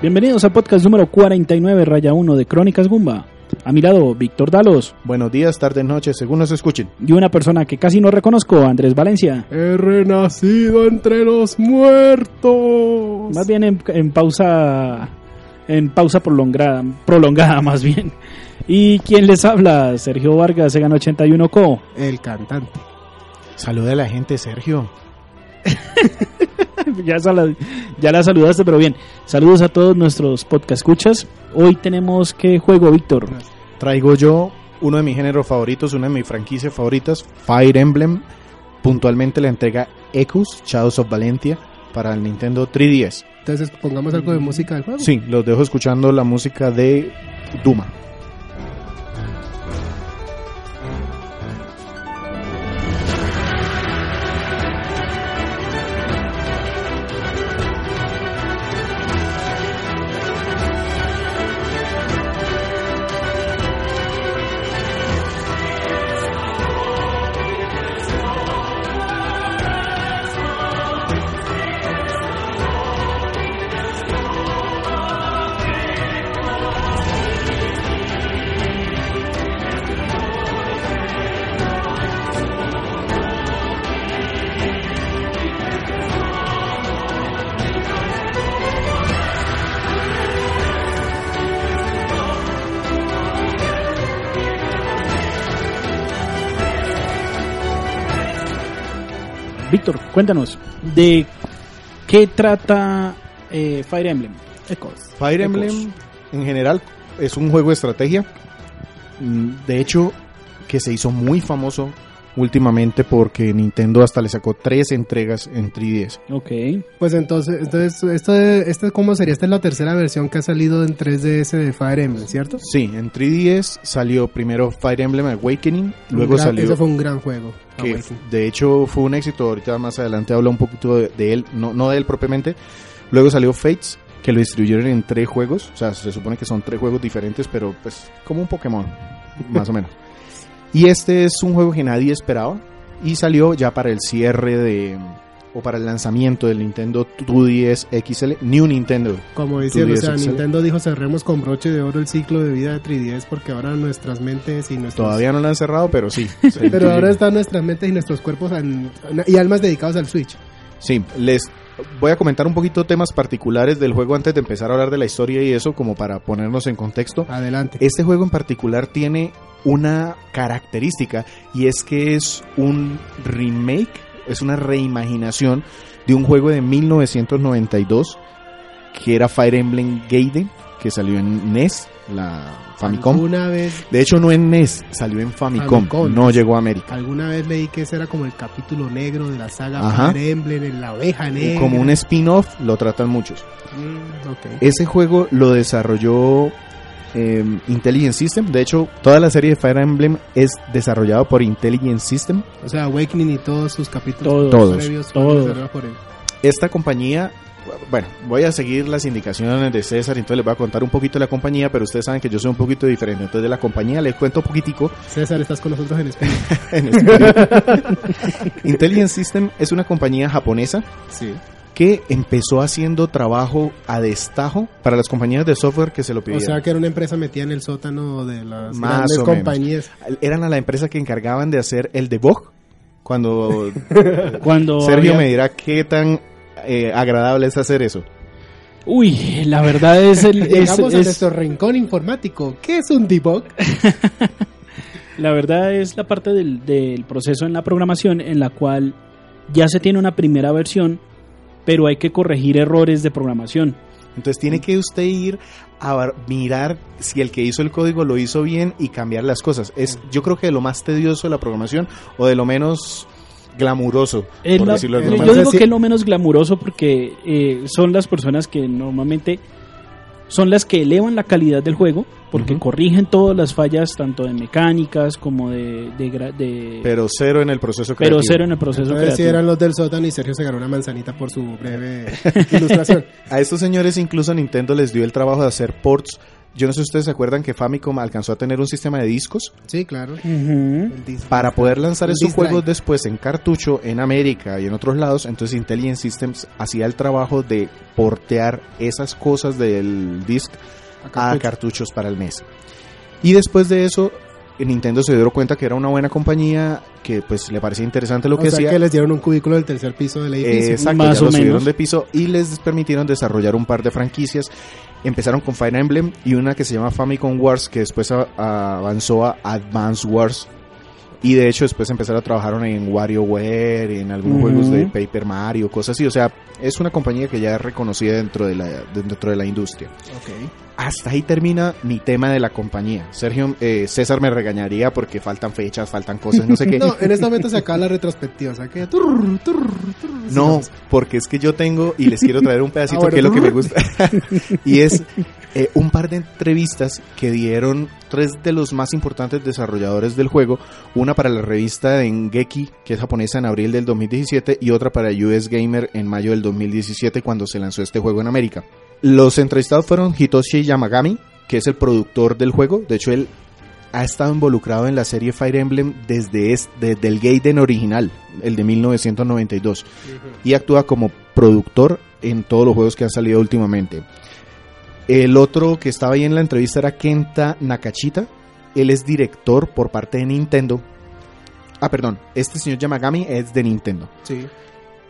Bienvenidos al podcast número 49, raya 1 de Crónicas Gumba. A mi lado, Víctor Dalos. Buenos días, tardes, noches, según nos escuchen. Y una persona que casi no reconozco, Andrés Valencia. He renacido entre los muertos. Más bien en, en pausa. En pausa prolongada, prolongada más bien. ¿Y quién les habla? Sergio Vargas, se ganó 81 Co. El cantante. Saluda a la gente, Sergio. ya, sala- ya la saludaste, pero bien. Saludos a todos nuestros podcast escuchas. Hoy tenemos qué juego, Víctor. Traigo yo uno de mis géneros favoritos, una de mis franquicias favoritas, Fire Emblem. Puntualmente la entrega Ecus, Shadows of Valentia, para el Nintendo 3DS. Entonces pongamos algo de música del juego. Sí, los dejo escuchando la música de Duma. Cuéntanos, ¿de qué trata eh, Fire Emblem? Echoes. Fire. Emblem, en general, es un juego de estrategia. Mm, De hecho, que se hizo muy famoso últimamente porque Nintendo hasta le sacó tres entregas en 3DS. Ok. Pues entonces, entonces esto, esto cómo sería? Esta es la tercera versión que ha salido en 3DS de Fire Emblem, ¿cierto? Sí, en 3DS salió primero Fire Emblem Awakening, luego gran- salió Ese fue un gran juego. que Awakening. de hecho fue un éxito, ahorita más adelante habla un poquito de, de él, no, no de él propiamente. Luego salió Fates, que lo distribuyeron en tres juegos, o sea, se supone que son tres juegos diferentes, pero pues como un Pokémon, más o menos. Y este es un juego que nadie esperaba y salió ya para el cierre de o para el lanzamiento del Nintendo 2DS XL, New Nintendo. Como dicen, o 3DS sea, XL. Nintendo dijo cerremos con broche de oro el ciclo de vida de 3DS porque ahora nuestras mentes y nuestros... Todavía no lo han cerrado, pero sí. Pero ahora están nuestras mentes y nuestros cuerpos y almas dedicados al Switch. Sí, les voy a comentar un poquito temas particulares del juego antes de empezar a hablar de la historia y eso como para ponernos en contexto. Adelante. Este juego en particular tiene una característica y es que es un remake, es una reimaginación de un juego de 1992 que era Fire Emblem Gaiden, que salió en NES, la Famicom. Una vez De hecho no en NES, salió en Famicom, Famicom. no llegó a América. Alguna vez leí que ese era como el capítulo negro de la saga Ajá. Fire Emblem, en la oveja negra. Como un spin-off, lo tratan muchos. Mm. Ese juego lo desarrolló eh, Intelligent System. De hecho, toda la serie de Fire Emblem es desarrollado por Intelligent System. O sea, Awakening y todos sus capítulos Todos, Todos, previos todos. desarrollados por él. Esta compañía, bueno, voy a seguir las indicaciones de César, entonces les voy a contar un poquito de la compañía, pero ustedes saben que yo soy un poquito diferente. Entonces de la compañía les cuento un poquitico. César, estás con nosotros en España. en español. Intelligent System es una compañía japonesa sí. que empezó haciendo trabajo a destajo para las compañías de software que se lo O pidieron. sea, que era una empresa metida en el sótano de las Más grandes o menos. compañías. Eran a la empresa que encargaban de hacer el debug. Cuando Cuando Sergio había- me dirá qué tan eh, agradable es hacer eso. Uy, la verdad es el es, Llegamos a es- nuestro rincón informático. ¿Qué es un debug? la verdad es la parte del, del proceso en la programación en la cual ya se tiene una primera versión, pero hay que corregir errores de programación. Entonces tiene que usted ir a mirar si el que hizo el código lo hizo bien y cambiar las cosas. Es, yo creo que de lo más tedioso de la programación o de lo menos glamuroso, Es por la- decirlo de yo manera. digo que es lo menos glamuroso porque eh, son las personas que normalmente son las que elevan la calidad del juego porque Ujú. corrigen todas las fallas tanto de mecánicas como de, de, gra- de- Pero cero en el proceso pero creativo. cero en el proceso Entonces, si creativo. eran los del sótano y Sergio se ganó una manzanita por su breve ilustración. A estos señores incluso Nintendo les dio el trabajo de hacer ports. Yo no sé si ustedes se acuerdan que Famicom alcanzó a tener un sistema de discos Sí, claro. Para poder lanzar disc juegos después en cartucho en América y en otros lados. Entonces Intelligent Systems hacía el trabajo de portear esas cosas del disc a a cartucho. cartuchos para el NES. Y después de eso, Nintendo se dio cuenta que era una buena compañía, que pues le parecía interesante lo o que sea hacía. que les dieron un cubículo del tercer piso del edificio. Eh, exacto, Más ya o lo subieron menos. de piso y les permitieron desarrollar un par de franquicias. Empezaron con Fire Emblem y una que se llama Famicom Wars, que después a- a- avanzó a Advance Wars. Y de hecho después empezaron a trabajar en WarioWare, en algunos Ujú. juegos de Paper Mario, cosas así. O sea, es una compañía que ya es reconocida dentro de la, dentro de la industria. Ok. Hasta ahí termina mi tema de la compañía. Sergio, eh, César me regañaría porque faltan fechas, faltan cosas, no sé qué. No, en este momento se acaba la retrospectiva, o sea que... turr, turr, turr, No, porque es que yo tengo y les quiero traer un pedacito Ah, que es lo que me gusta. y es eh, un par de entrevistas que dieron tres de los más importantes desarrolladores del juego. Una para la revista Engeki, que es japonesa, en abril del 2017, y otra para US Gamer en mayo del 2017, cuando se lanzó este juego en América. Los entrevistados fueron Hitoshi Yamagami, que es el productor del juego. De hecho, él ha estado involucrado en la serie Fire Emblem desde, es- desde el Gaiden original, el de 1992 y actúa como productor en todos los juegos que han salido últimamente. El otro que estaba ahí en la entrevista era Kenta Nakachita. Él es director por parte de Nintendo. Ah, perdón, este señor Yamagami es de Nintendo. Sí.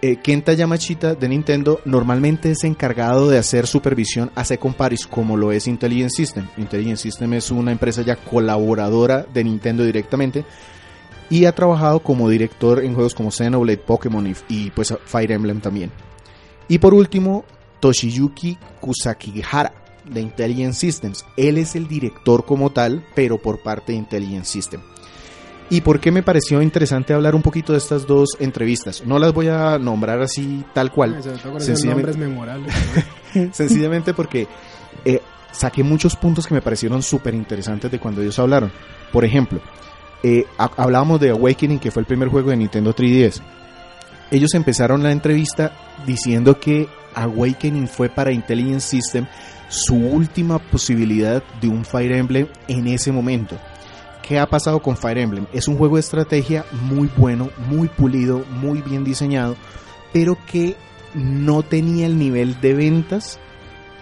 Eh, Kenta Yamachita de Nintendo normalmente es encargado de hacer supervisión a Second Paris como lo es Intelligent System. Intelligent System es una empresa ya colaboradora de Nintendo directamente y ha trabajado como director en juegos como Xenoblade, Pokémon y, y, pues Fire Emblem también. Y por último, Toshiyuki Kusakihara de Intelligent Systems. Él es el director como tal, pero por parte de Intelligent System. ¿Y por qué me pareció interesante hablar un poquito de estas dos entrevistas? No las voy a nombrar así tal cual, Sencillamente- nombres memorables. sencillamente porque eh, saqué muchos puntos que me parecieron súper interesantes de cuando ellos hablaron. Por ejemplo, eh, ha- hablábamos de Awakening, que fue el primer juego de Nintendo 3DS. Ellos empezaron la entrevista diciendo que Awakening fue para Intelligent System su última posibilidad de un Fire Emblem en ese momento. ¿Qué ha pasado con Fire Emblem? Es un juego de estrategia muy bueno, muy pulido, muy bien diseñado, pero que no tenía el nivel de ventas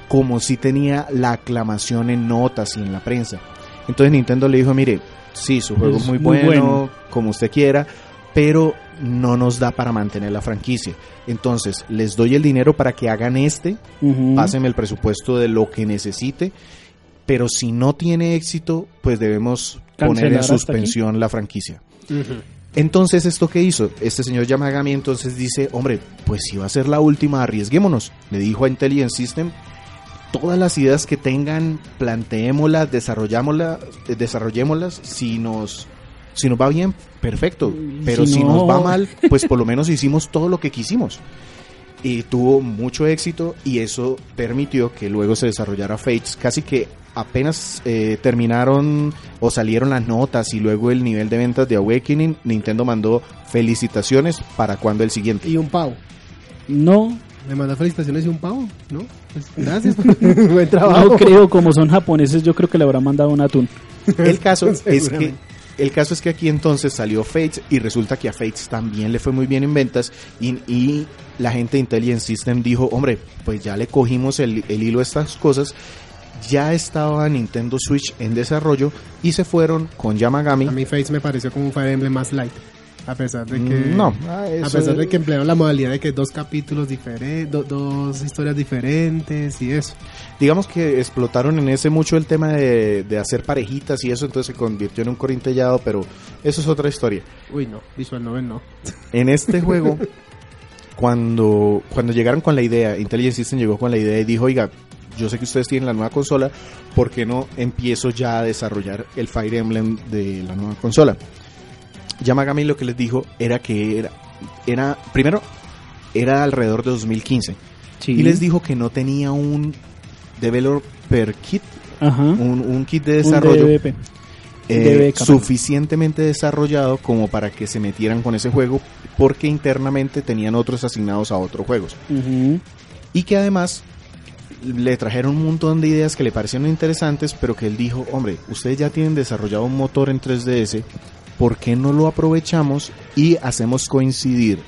como si tenía la aclamación en notas y en la prensa. Entonces Nintendo le dijo, mire, sí, su juego Es muy, muy bueno, bueno. como usted quiera, pero no nos da para mantener la franquicia. Entonces, les doy el dinero para que hagan este, Ujú. pásenme el presupuesto de lo que necesite, pero si no tiene éxito, pues debemos poner en suspensión la franquicia. Entonces, ¿esto qué hizo? Este señor Yamagami entonces dice, hombre, pues si va a ser la última, arriesguémonos. Le dijo a Intelligent System, todas las ideas que tengan, planteémoslas, desarrollámoslas, eh, desarrollémoslas, si nos, si nos va bien, perfecto. Pero si si, no- nos va mal, pues por lo menos hicimos todo lo que quisimos. Y tuvo mucho éxito y eso permitió que luego se desarrollara Fates. Casi que apenas eh, terminaron o salieron las notas y luego el nivel de ventas de Awakening, Nintendo mandó felicitaciones para cuando el siguiente. Y un pavo. No, Le mandó felicitaciones y un pavo, ¿no? Pues, gracias. Buen trabajo. no creo, como son japoneses, yo creo que le habrán mandado un atún. El caso es que el caso es que aquí entonces salió Fates y resulta que a Fates también le fue muy bien en ventas y, y la gente de Intelligent System dijo, hombre, pues ya le cogimos el, el hilo a estas cosas, ya estaba Nintendo Switch en desarrollo y se fueron con Yamagami. A mí Fates me pareció como un Fire Emblem más light. A pesar de que... No, ah, A pesar de que emplearon la modalidad de que dos capítulos diferentes, dos historias diferentes y eso. digamos que explotaron en ese mucho el tema de, de hacer parejitas y eso, entonces se convirtió en un corintellado, pero eso es otra historia. Uy, no, Visual Novel no. En este juego, cuando, cuando llegaron con la idea, Intelligent System llegó con la idea y dijo, oiga, yo sé que ustedes tienen la nueva consola, ¿por qué no empiezo ya a desarrollar el Fire Emblem de la nueva consola? Yamagami lo que les dijo era que era, era primero, era alrededor de 2015. Sí. Y les dijo que no tenía un developer kit, Ajá. un, un kit de Un desarrollo eh, DBK. suficientemente desarrollado como para que se metieran con ese juego porque internamente tenían otros asignados a otros juegos. Ujú. Y que además le trajeron un montón de ideas que le parecieron interesantes, pero que él dijo, hombre, ustedes ya tienen desarrollado un motor en 3DS, ¿por qué no lo aprovechamos y hacemos coincidir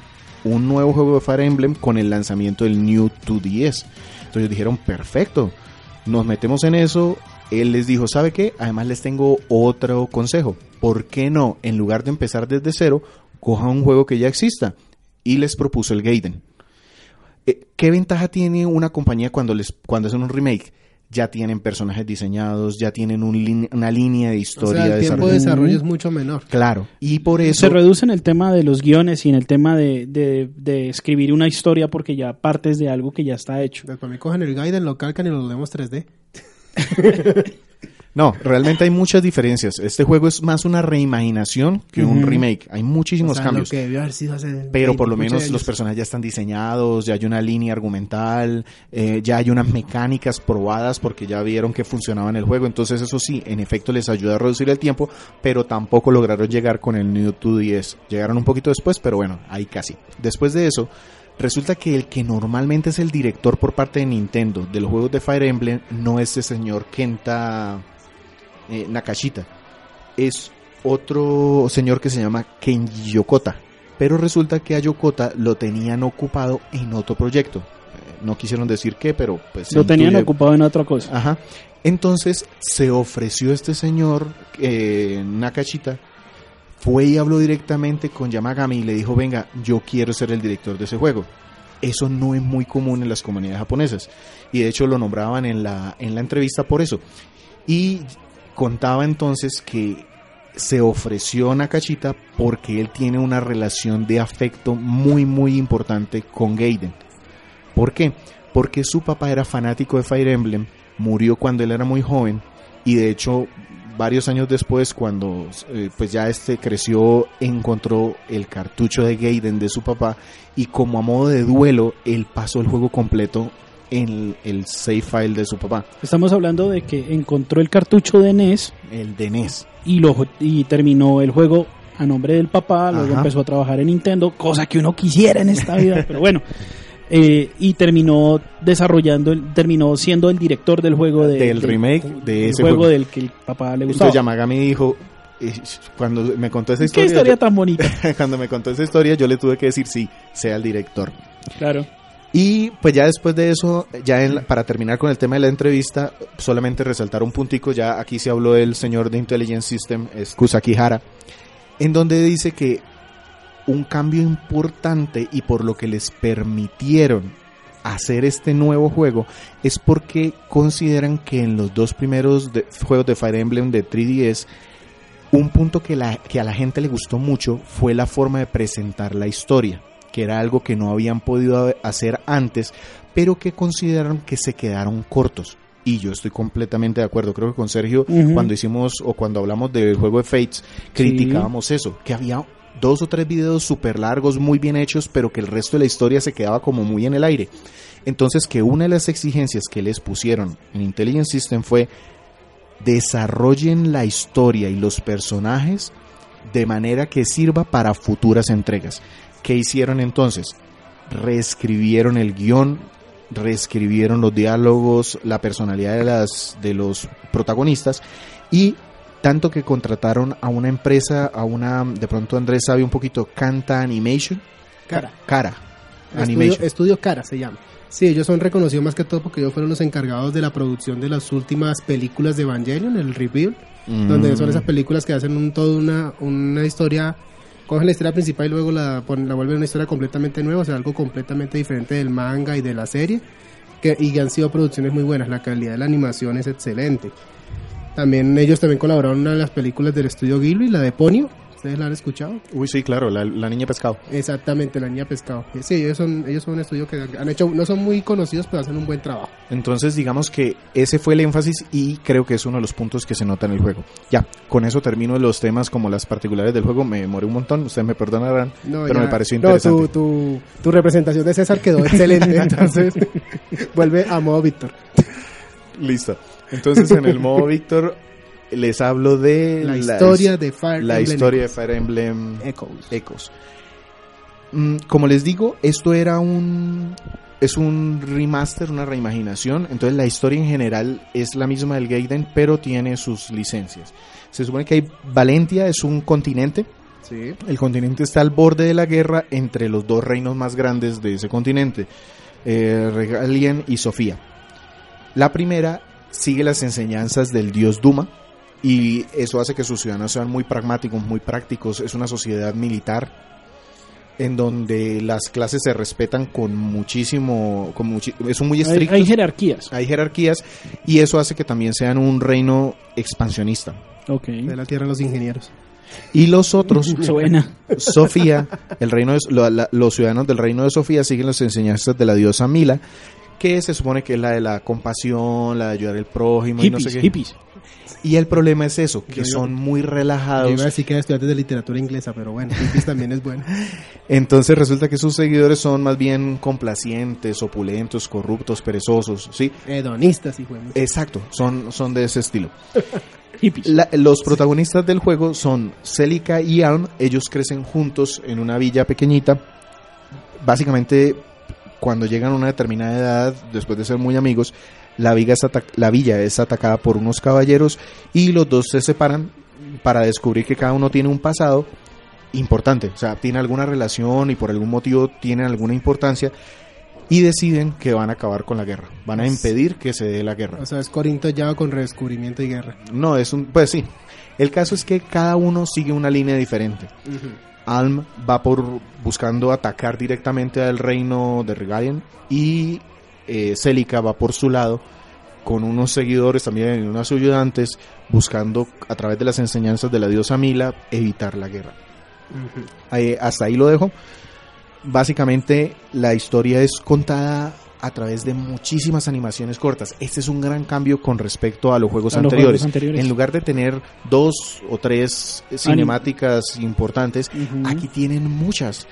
un nuevo juego de Fire Emblem con el lanzamiento del New 2DS? Entonces dijeron, perfecto, nos metemos en eso. Él les dijo, ¿sabe qué? Además les tengo otro consejo. ¿Por qué no, en lugar de empezar desde cero, coja un juego que ya exista? Y les propuso el Gaiden. Eh, ¿Qué ventaja tiene una compañía cuando les cuando hacen un remake? Ya tienen personajes diseñados, ya tienen un una línea de O historia sea, el tiempo de desarrollo es mucho menor. Claro, y por eso Se reduce en el tema de los guiones y en el tema de, de- de escribir una historia porque ya partes de algo que ya está hecho. Después me cogen el Gaiden, lo calcan y lo leemos 3D. no, realmente hay muchas diferencias. Este juego es más una reimaginación que un remake. Hay muchísimos O sea, cambios. Lo que debió haber sido hace Pero 20 por lo menos los personajes ya están diseñados, ya hay una línea argumental, eh, ya hay unas mecánicas probadas porque ya vieron que funcionaba en el juego. Entonces eso sí, en efecto les ayuda a reducir el tiempo, pero tampoco lograron llegar con el New 2DS. Llegaron un poquito después, pero bueno, ahí casi. Después de eso, resulta que el que normalmente es el director por parte de Nintendo de los juegos de Fire Emblem no es el señor Kenta eh, Nakashita. Es otro señor que se llama Kenji Yokota. Pero resulta que a Yokota lo tenían ocupado en otro proyecto. Eh, no quisieron decir qué, pero pues... Lo tenían intuye- ocupado en otra cosa. Ajá. Entonces se ofreció este señor, eh, Nakashita, fue y habló directamente con Yamagami y le dijo, venga, yo quiero ser el director de ese juego. Eso no es muy común en las comunidades japonesas. Y de hecho lo nombraban en la, en la entrevista por eso. Y contaba entonces que se ofreció Nakashita porque él tiene una relación de afecto muy muy importante con Gaiden. ¿Por qué? Porque su papá era fanático de Fire Emblem, murió cuando él era muy joven y de hecho varios años después cuando eh, pues ya este creció encontró el cartucho de Gaiden de su papá y como a modo de duelo él pasó el juego completo en el save file de su papá, Estamos hablando de que encontró el cartucho de NES el de NES. y, lo, y terminó el juego a nombre del papá, luego Ajá. empezó a trabajar en Nintendo, cosa que uno quisiera en esta vida, pero bueno. Eh, y terminó desarrollando, el- terminó siendo el director del juego de- Del de- remake de del ese juego, juego. del que el papá le gustaba. Entonces Yamagami dijo, eh, cuando me contó esa ¿Qué historia, historia yo- tan bonita? cuando me contó esa historia yo le tuve que decir sí, sea el director. Claro. Y pues ya después de eso, ya en la- para terminar con el tema de la entrevista, solamente resaltar un puntico, ya aquí se habló del señor de Intelligence System, es Kusaki Hara, en donde dice que un cambio importante y por lo que les permitieron hacer este nuevo juego es porque consideran que en los dos primeros juegos de Fire Emblem de 3DS un punto que, la, que a la gente le gustó mucho fue la forma de presentar la historia, que era algo que no habían podido hacer antes, pero que consideraron que se quedaron cortos. Y yo estoy completamente de acuerdo. Creo que con Sergio, cuando hicimos o cuando hablamos del juego de Fates, criticábamos eso, que había dos o tres videos súper largos, muy bien hechos, pero que el resto de la historia se quedaba como muy en el aire. Entonces, que una de las exigencias que les pusieron en Intelligent System fue desarrollen la historia y los personajes de manera que sirva para futuras entregas. ¿Qué hicieron entonces? Reescribieron el guion, reescribieron los diálogos, la personalidad de, las, de los protagonistas y tanto que contrataron a una empresa, a una, de pronto Andrés sabe un poquito, Canta Animation, Cara. Cara Estudio, Animation. Estudio Cara se llama. Sí, ellos son reconocidos más que todo porque ellos fueron los encargados de la producción de las últimas películas de Evangelion, el Rebuild, donde son Mm. esas películas que hacen un, toda una, una historia, cogen la historia principal y luego la, la vuelven una historia completamente nueva, o sea, algo completamente diferente del manga y de la serie, que, y han sido producciones muy buenas, la calidad de la animación es excelente. También ellos también colaboraron en una de las películas del estudio Ghibli, la de Ponyo, ¿Ustedes la han escuchado? Uy, sí, claro, la, la niña pescado. Exactamente, la niña pescado. Sí, ellos son, ellos son un estudio que han hecho, no son muy conocidos, pero hacen un buen trabajo. Entonces, digamos que ese fue el énfasis y creo que es uno de los puntos que se nota en el juego. Ya, con eso termino los temas como las particulares del juego. Me demoré un montón, ustedes me perdonarán, No, pero ya- me pareció no, interesante. tu, tu, tu representación de César quedó excelente, entonces vuelve a modo Víctor. Listo. Entonces, en el modo Víctor, les hablo de La historia de Fire la Emblem historia de Fire Emblem Echoes. Echoes. Mm, como les digo, esto era un es un remaster, una reimaginación, entonces la historia en general es la misma del Gaiden, pero tiene sus licencias. Se supone que hay Valentia es un continente, Sí. el continente está al borde de la guerra entre los dos reinos más grandes de ese continente, eh, Regalien y Sofía. La primera sigue las enseñanzas del dios Duma y eso hace que sus ciudadanos sean muy pragmáticos, muy prácticos. Es una sociedad militar en donde las clases se respetan con muchísimo, con muchi- son muy Hay, estrictos. hay jerarquías. hay jerarquías y eso hace que también sean un reino expansionista. Ok. De la tierra de los ingenieros. Y los otros, Suena. Sofía, el reino de- lo- la- los ciudadanos del reino de Sofía siguen las enseñanzas de la diosa Mila, que se supone que es la de la compasión, la de ayudar al prójimo y no sé qué. hippies. Y el problema es eso, que Yo- yo- son muy Yo relajados. iba a decir que era estudiante de literatura inglesa, pero bueno, hippies también es bueno. Entonces resulta que sus seguidores son más bien complacientes, opulentos, corruptos, perezosos, ¿sí? Hedonistas, de mí. Exacto, son, son de ese estilo. La- los protagonistas del juego son Celica y Alm. Ellos crecen juntos en una villa pequeñita. Básicamente, cuando llegan a una determinada edad, después de ser muy amigos, la villa, es la villa es atacada por unos caballeros y los dos se separan para descubrir que cada uno tiene un pasado importante. O sea, tiene alguna relación y por algún motivo tienen alguna importancia y deciden que van a acabar con la guerra. Van a impedir que se dé la guerra. O sea, es Corinto ya con redescubrimiento y guerra. No, es un. Pues sí. El caso es que cada uno sigue una línea diferente. Alm va por buscando atacar directamente al reino de Regalien y eh, Celica va por su lado con unos seguidores también y unos ayudantes buscando a través de las enseñanzas de la diosa Mila evitar la guerra. Ahí- hasta ahí lo dejo. Básicamente la historia es contada a través de muchísimas animaciones cortas. Este es un gran cambio con respecto a los juegos, A los anteriores. juegos anteriores. En lugar de tener dos o tres cinemáticas importantes, Ujú. aquí tienen muchas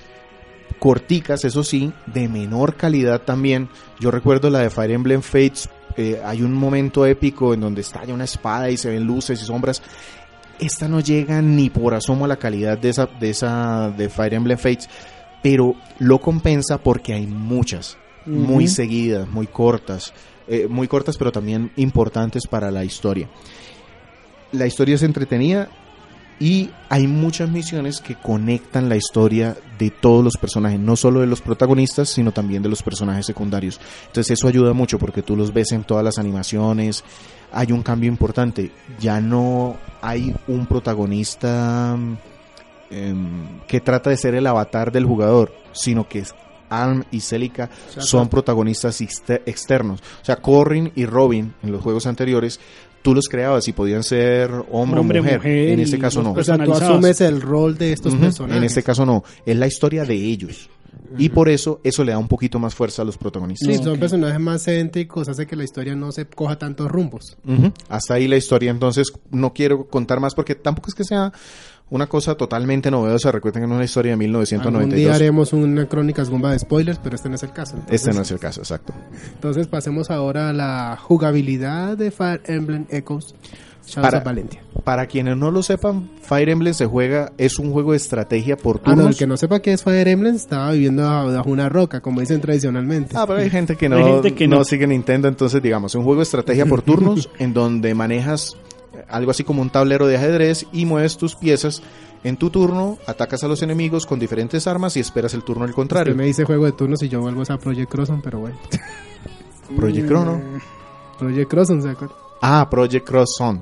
corticas, eso sí, de menor calidad también. Yo recuerdo la de Fire Emblem Fates. eh, hay un momento épico en donde estalla una espada y se ven luces y sombras. Esta no llega ni por asomo a la calidad de esa de esa de Fire Emblem Fates, pero lo compensa porque hay muchas, muy seguidas, muy cortas, eh, muy cortas pero también importantes para la historia. La historia es entretenida y hay muchas misiones que conectan la historia de todos los personajes, no solo de los protagonistas, sino también de los personajes secundarios. Entonces eso ayuda mucho porque tú los ves en todas las animaciones. Hay un cambio importante. Ya no hay un protagonista em, que trata de ser el avatar del jugador, sino que es Alm y Celica son protagonistas exter- externos. O sea, Corrin y Robin en los juegos anteriores, tú los creabas y podían ser hombre, Hombre, o mujer. mujer En este caso no. O sea, tú asumes el rol de estos personajes. En este caso no. Es la historia de ellos. Y por eso eso le da un poquito más fuerza a los protagonistas. Sí, son personajes más céntricos, hace que la historia no se coja tantos rumbos. Hasta ahí la historia. Entonces no quiero contar más porque tampoco es que sea una cosa totalmente novedosa. Recuerden que no es una historia de Algún día 1992. haremos una crónicas bomba de spoilers, pero este no es el caso. Este Entonces- no es el caso, exacto. Entonces pasemos ahora a la jugabilidad de Fire Emblem Echoes Shadows Para- of Valentia. Para quienes no lo sepan, Fire Emblem se juega, es un juego de estrategia por Ah, no, turnos. el que no sepa qué es Fire Emblem estaba viviendo bajo una roca, como dicen tradicionalmente. Ah, pero hay gente que no, gente que no no. sigue Nintendo, entonces digamos, es un juego de estrategia por turnos en donde manejas algo así como un tablero de ajedrez y mueves tus piezas en tu turno, atacas a los enemigos con diferentes armas y esperas el turno del contrario. Usted me dice juego de turnos y yo vuelvo a Project Crosson, pero bueno. Project Chrono. Project Crosson, ¿se acuerda? Ah, Project Cross Zone.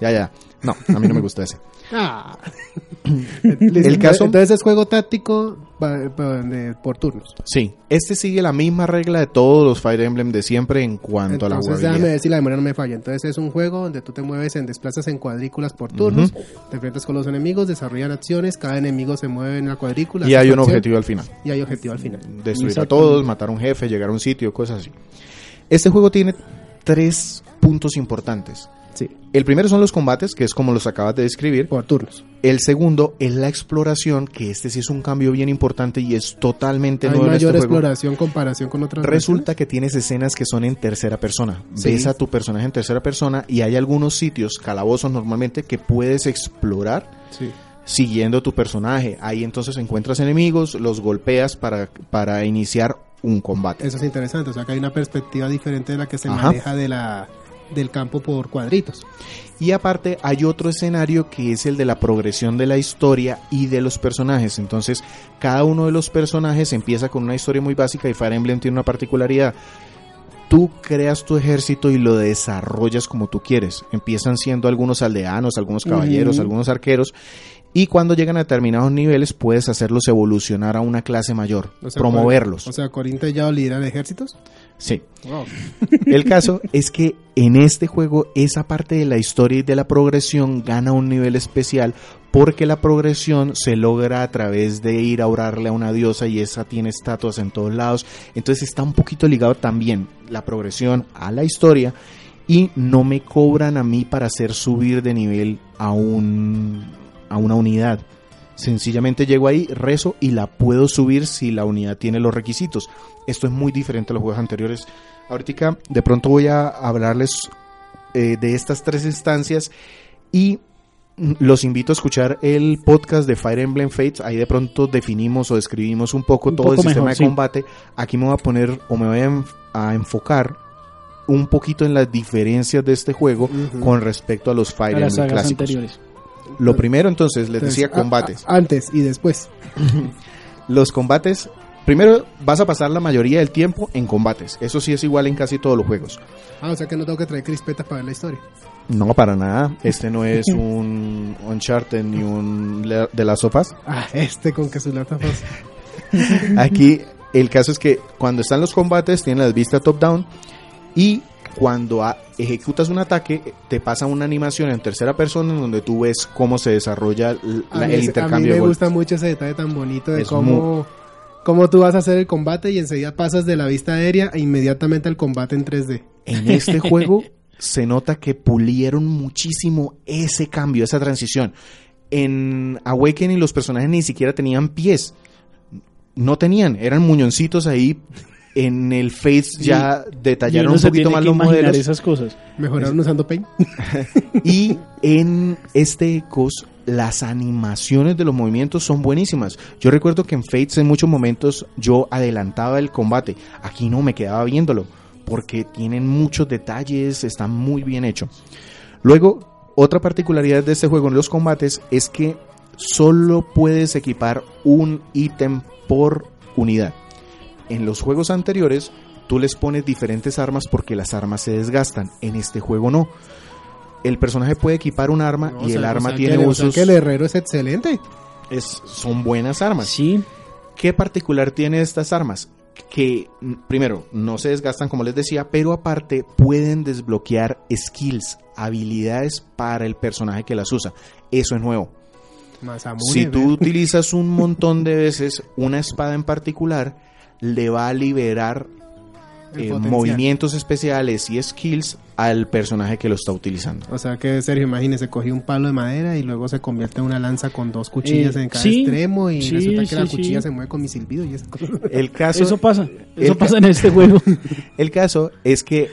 Ya, ya. No, a mí no me gusta ese. Ah. El caso- Entonces es juego táctico por turnos. Sí, este sigue la misma regla de todos los Fire Emblem de siempre en cuanto Entonces a la déjame jugabilidad. ver si la memoria no me falla. Entonces es un juego donde tú te mueves en desplazas en cuadrículas por turnos, te enfrentas con los enemigos, desarrollan acciones, cada enemigo se mueve en la cuadrícula. Y hay un acción, objetivo al final. Y hay objetivo al final. Destruir a todos, matar a un jefe, llegar a un sitio, cosas así. Este juego tiene tres puntos importantes. Sí, El primero son los combates, que es como los acabas de describir. por turnos. El segundo es la exploración, que este sí es un cambio bien importante y es totalmente Hay nuevo en este mayor juego. exploración comparación con otras Resulta que tienes escenas que son en tercera persona. Sí. Ves a tu personaje en tercera persona y hay algunos sitios, calabozos normalmente, que puedes explorar. Sí. siguiendo tu personaje. Ahí entonces encuentras enemigos, los golpeas para, para iniciar un combate. Eso es interesante, o sea que hay una perspectiva diferente de la que se Ajá. maneja de la del campo por cuadritos. Y aparte hay otro escenario que es el de la progresión de la historia y de los personajes. Entonces cada uno de los personajes empieza con una historia muy básica y Fire Emblem tiene una particularidad. Tú creas tu ejército y lo desarrollas como tú quieres. Empiezan siendo algunos aldeanos, algunos caballeros, algunos arqueros. Y cuando llegan a determinados niveles puedes hacerlos evolucionar a una clase mayor, O sea, promoverlos. O sea, Corinto ya lidera ejércitos. Sí. El caso es que en este juego esa parte de la historia y de la progresión gana un nivel especial porque la progresión se logra a través de ir a orarle a una diosa y esa tiene estatuas en todos lados. Entonces está un poquito ligado también la progresión a la historia y no me cobran a mí para hacer subir de nivel a un a una unidad. Sencillamente llego ahí, rezo y la puedo subir si la unidad tiene los requisitos. Esto es muy diferente a los juegos anteriores. Ahorita de pronto voy a hablarles eh, de estas tres instancias y mm, los invito a escuchar el podcast de Fire Emblem Fates. Ahí de pronto definimos o describimos un poco Un todo poco el sistema mejor, de sí. combate. Aquí me voy a poner o me voy a, enf- a enfocar un poquito en las diferencias de este juego con respecto a los Fire Emblem sagas clásicos. anteriores. Lo primero entonces, les Entonces, decía combates. a- antes y después. Los combates, primero vas a pasar la mayoría del tiempo en combates. Eso sí es igual en casi todos los juegos. Ah, o sea que no tengo que traer crispetas para ver la historia. No, para nada. Este no es un Uncharted ni un de las sofas. Ah, este con que sus latas Aquí el caso es que cuando están los combates tienen las vistas top down y cuando a- ejecutas un ataque te pasa una animación en tercera persona en donde tú ves cómo se desarrolla la- mí, el a mí intercambio me de gusta mucho ese detalle tan bonito de Es cómo, cómo tú vas a hacer el combate y enseguida pasas de la vista aérea e inmediatamente al combate en 3D. En este juego se nota que pulieron muchísimo ese cambio, esa transición. En Awakening los personajes ni siquiera tenían pies. No tenían, eran muñoncitos ahí. En el Face ya Y detallaron un poquito más los modelos. esas cosas. Mejoraron usando Paint. Y en este Ecos, las animaciones de los movimientos son buenísimas. Yo recuerdo que en Fates en muchos momentos yo adelantaba el combate. Aquí no me quedaba viéndolo. Porque tienen muchos detalles, está muy bien hecho. Luego, otra particularidad de este juego en los combates es que solo puedes equipar un ítem por unidad. En los juegos anteriores, tú les pones diferentes armas porque las armas se desgastan. En este juego no. El personaje puede equipar un arma No, y o sea, el o arma sea tiene que, o sea usos. que el herrero es excelente. es- son buenas armas. Sí, ¿Qué particular tiene estas armas? Que, primero, no se desgastan como les decía, pero aparte pueden desbloquear skills, habilidades para el personaje que las usa. Eso es nuevo. Masamune, Si tú utilizas un montón de veces una espada en particular, le va a liberar eh, movimientos especiales y skills al personaje que lo está utilizando. O sea que Sergio, imagínese, cogió un palo de madera y luego se convierte en una lanza con dos cuchillas Eh, en cada sí, extremo y sí, resulta que sí, la sí. cuchilla se mueve con mi silbido y esas cosas. El caso, eso pasa. Eso pasa en este juego. el caso es que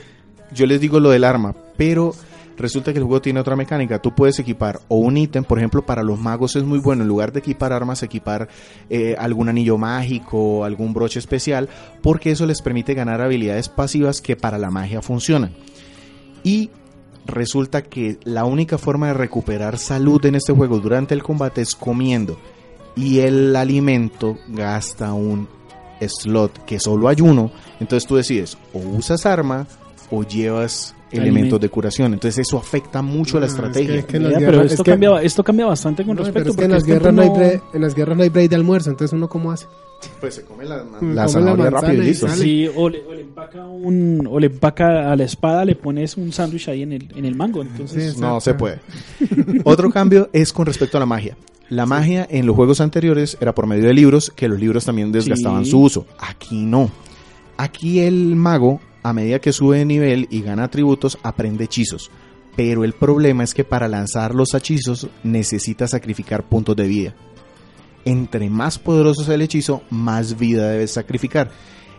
yo les digo lo del arma, pero resulta que el juego tiene otra mecánica. Tú puedes equipar o un ítem, por ejemplo, para los magos es muy bueno, en lugar de equipar armas, equipar eh, algún anillo mágico, algún broche especial, porque eso les permite ganar habilidades pasivas que para la magia funcionan. Y resulta que la única forma de recuperar salud en este juego durante el combate es comiendo. Y el alimento gasta un slot que solo hay uno. Entonces tú decides o usas arma o llevas elementos de curación. Entonces eso afecta mucho la No, que- estrategia. es que guerras- pero es esto, que- cambia, esto cambia bastante con No, respecto. es que en porque las, este guerras no hay break, en las guerras no hay break de almuerzo, entonces uno cómo hace. Pues se come la, come la zanahoria manzana rápido y listo. Sí, o le, o le empaca un, o le empaca a la espada, le pones un sándwich ahí en el, en el mango. Entonces, Sí, No se puede. Otro cambio es con respecto a la magia. La magia en los juegos anteriores era por medio de libros, que los libros también desgastaban Sí. su uso. Aquí no. Aquí el mago, a medida que sube de nivel y gana atributos, aprende hechizos. Pero el problema es que para lanzar los hechizos necesita sacrificar puntos de vida. Entre más poderoso sea el hechizo, más vida debes sacrificar.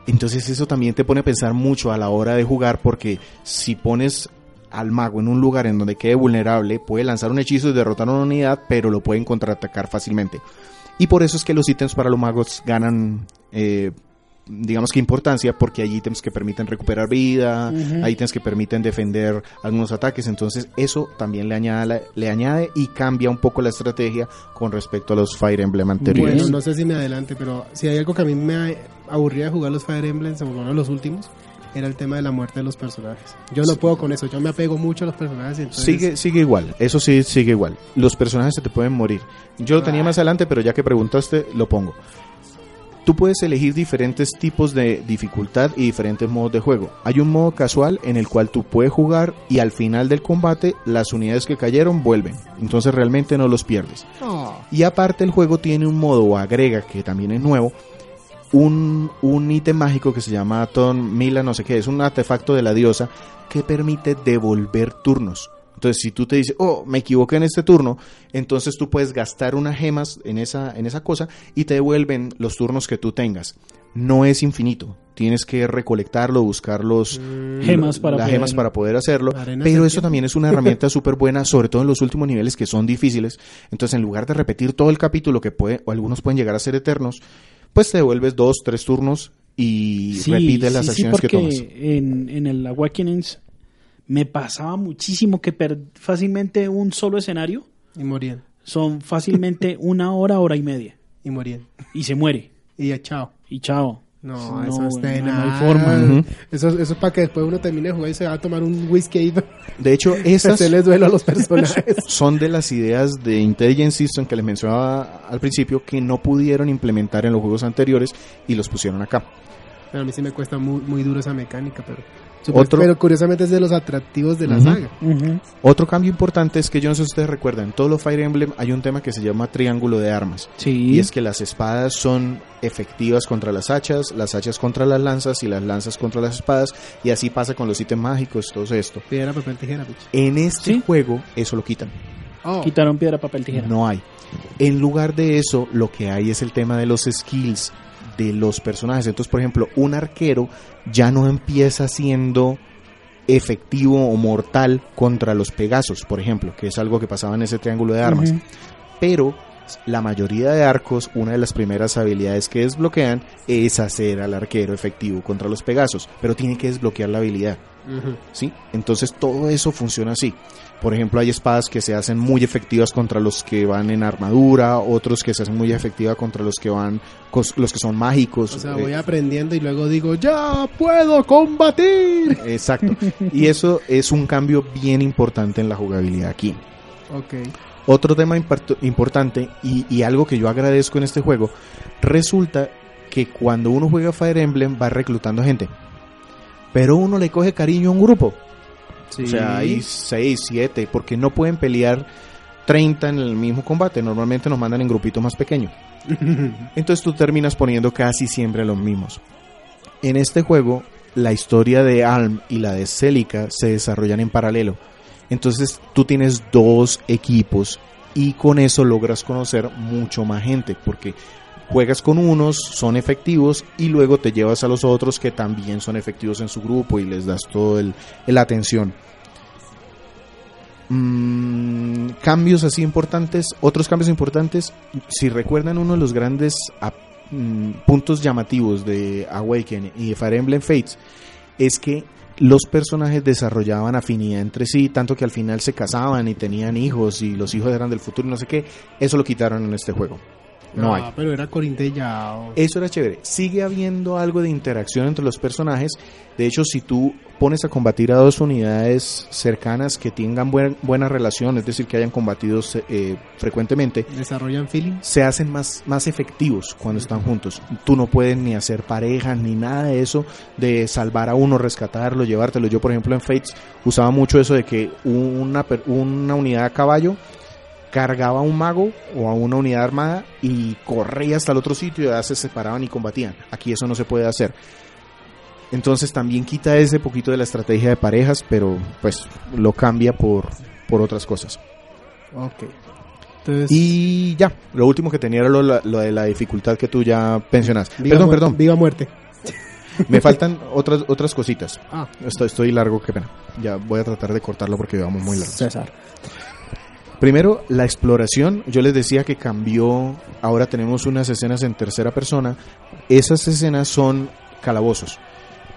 Entonces eso también te pone a pensar mucho a la hora de jugar porque si pones al mago en un lugar en donde quede vulnerable, puede lanzar un hechizo y derrotar una unidad, pero lo pueden contraatacar fácilmente. Y por eso es que los ítems para los magos ganan, eh, digamos que importancia, porque hay ítems que permiten recuperar vida, Ujú. hay ítems que permiten defender algunos ataques, entonces eso también le añade, le añade y cambia un poco la estrategia con respecto a los Fire Emblem anteriores. Bueno, no sé si me adelante, pero si hay algo que a mí me aburría de jugar los Fire Emblems, o uno de los últimos, era el tema de la muerte de los personajes. Yo no puedo con eso, yo me apego mucho a los personajes. entonces- Sigue, sigue igual, eso sí sigue igual. Los personajes se te pueden morir. Yo lo tenía más adelante, pero ya que preguntaste, lo pongo. Tú puedes elegir diferentes tipos de dificultad y diferentes modos de juego. Hay un modo casual en el cual tú puedes jugar y al final del combate las unidades que cayeron vuelven. Entonces realmente no los pierdes. Oh, Y aparte el juego tiene un modo o agrega, que también es nuevo, un, un ítem mágico que se llama Ton Mila, no sé qué, es un artefacto de la diosa que permite devolver turnos. Entonces, si tú te dices, oh, me equivoqué en este turno, entonces tú puedes gastar unas gemas en esa, en esa cosa y te devuelven los turnos que tú tengas. No es infinito, tienes que recolectarlo, buscar los Gemas para las poder- gemas para poder hacerlo, pero eso también es una herramienta súper buena, sobre todo en los últimos niveles que son difíciles. Entonces, en lugar de repetir todo el capítulo, que puede, o algunos pueden llegar a ser eternos, pues te devuelves dos, tres turnos y Sí, repites las sí, sí, acciones que tomas. En, en el Awakenings me pasaba muchísimo que fácilmente un solo escenario y morían, son fácilmente una hora, hora y media. y morían. Y se muere. Y ya, chao. Y chao. No, No, eso es no, no hay forma. Eso, eso es para que después uno termine de jugar y se va a tomar un whisky De hecho, esas se les duelo a los personajes. son de las ideas de Intelligence System que les mencionaba al principio que no pudieron implementar en los juegos anteriores y los pusieron acá. Pero a mí sí me cuesta muy, muy duro esa mecánica, pero... super- Otro- pero curiosamente es de los atractivos de la Ujú. saga. Ujú. Otro cambio importante es que yo no sé si ustedes recuerdan, en todos los Fire Emblem hay un tema que se llama triángulo de armas. Sí. Y es que las espadas son efectivas contra las hachas, las hachas contra las lanzas y las lanzas contra las espadas. Y así pasa con los ítems mágicos, todo esto. Piedra, papel, tijera, bitch. En este Sí. juego eso lo quitan. Oh, Quitaron piedra, papel, tijera. No hay. En lugar de eso, lo que hay es el tema de los skills de los personajes. Entonces, por ejemplo, un arquero ya no empieza siendo efectivo o mortal contra los pegasos, por ejemplo, que es algo que pasaba en ese triángulo de armas. Pero la mayoría de arcos, una de las primeras habilidades que desbloquean es hacer al arquero efectivo contra los pegasos, pero tiene que desbloquear la habilidad. ¿sí? Entonces todo eso funciona así. Por ejemplo, hay espadas que se hacen muy efectivas contra los que van en armadura, otros que se hacen muy efectivas contra los que van, los que son mágicos. O sea, eh, voy aprendiendo y luego digo, ¡ya puedo combatir! Exacto. Y eso es un cambio bien importante en la jugabilidad aquí. Ok. Otro tema importante y, y algo que yo agradezco en este juego, resulta que cuando uno juega Fire Emblem va reclutando gente. Pero uno le coge cariño a un grupo. Sí. O sea, hay 6, 7, porque no pueden pelear 30 en el mismo combate. Normalmente nos mandan en grupitos más pequeños. Entonces tú terminas poniendo casi siempre a los mismos. En este juego, la historia de Alm y la de Celica se desarrollan en paralelo. Entonces tú tienes dos equipos y con eso logras conocer mucho más gente, porque juegas con unos, son efectivos y luego te llevas a los otros que también son efectivos en su grupo y les das todo el, la atención. Mm, cambios así importantes, otros cambios importantes, si recuerdan uno de los grandes mm, puntos llamativos de Awaken y de Fire Emblem Fates es que los personajes desarrollaban afinidad entre sí, tanto que al final se casaban y tenían hijos y los hijos eran del futuro no sé qué, eso lo quitaron en este juego. No Ah, hay. Pero era corintellado. Eso era chévere. Sigue habiendo algo de interacción entre los personajes. De hecho, si tú pones a combatir a dos unidades cercanas que tengan buen- buena relación, es decir, que hayan combatido eh, frecuentemente, Desarrollan feeling. se hacen más, más efectivos cuando están juntos. Tú no puedes ni hacer parejas ni nada de eso de salvar a uno, rescatarlo, llevártelo. Yo, por ejemplo, en Fates usaba mucho eso de que una, una unidad a caballo cargaba a un mago o a una unidad armada y corría hasta el otro sitio y ya se separaban y combatían. Aquí eso no se puede hacer. Entonces también quita ese poquito de la estrategia de parejas, pero pues lo cambia por, por otras cosas. Ok. Entonces, Y ya, lo último que tenía era lo, lo de la dificultad que tú ya viva Perdón, muerte- perdón, Viva muerte. me faltan otras otras cositas. Ah, Estoy, estoy largo, qué pena. Ya voy a tratar de cortarlo porque vamos muy largo. César. Primero, la exploración. Yo les decía que cambió. Ahora tenemos unas escenas en tercera persona. Esas escenas son calabozos.